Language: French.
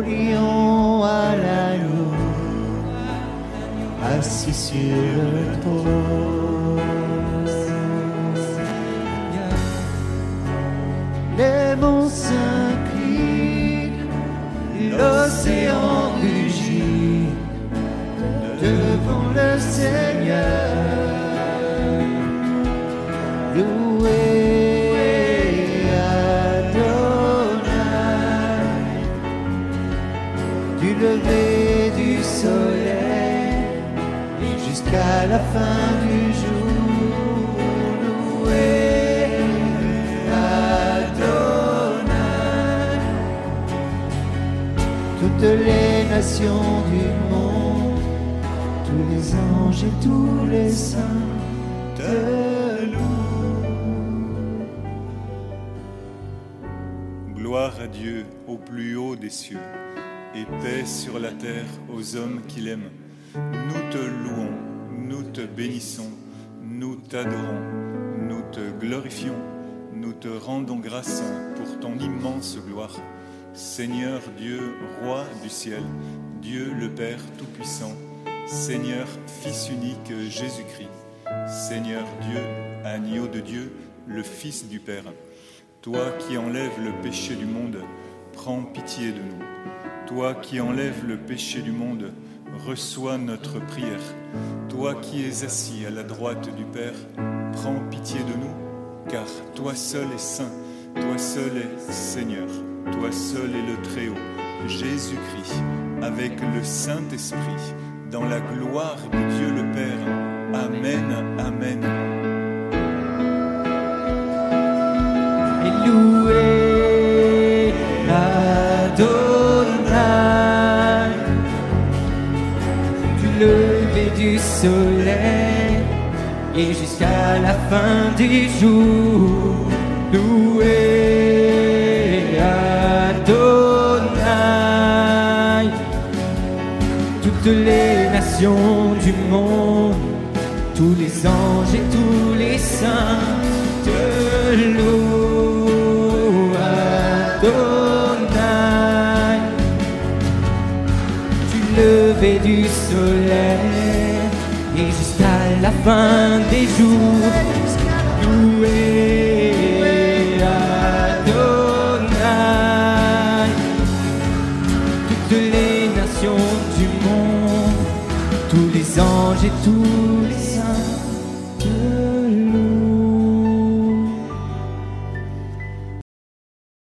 au lion à l'agneau, assis sur le trône. Les monts s'inclinent, l'océan rugit devant le Seigneur. Lever du soleil jusqu'à la fin du jour. Loué Adonai, toutes les nations du monde, tous les anges et tous les saints te louent. Gloire à Dieu au plus haut des cieux, et paix sur la terre aux hommes qu'il aime. Nous te louons, nous te bénissons, nous t'adorons, nous te glorifions, nous te rendons grâce pour ton immense gloire. Seigneur Dieu, roi du ciel, Dieu le Père Tout-Puissant, Seigneur Fils unique Jésus-Christ, Seigneur Dieu, agneau de Dieu, le Fils du Père. Toi qui enlèves le péché du monde, prends pitié de nous. Toi qui enlèves le péché du monde, reçois notre prière. Toi qui es assis à la droite du Père, prends pitié de nous, car toi seul es saint, toi seul es Seigneur, toi seul est le Très-Haut, Jésus-Christ, avec le Saint-Esprit, dans la gloire de Dieu le Père. Amen, Amen. Lever du soleil et jusqu'à la fin du jour loué Adonai toutes les nations du monde tous les anges et tous les saints te louent, Adonai. Du soleil et jusqu'à la fin des jours, loué Adonai. Toutes les nations du monde, tous les anges et tous les saints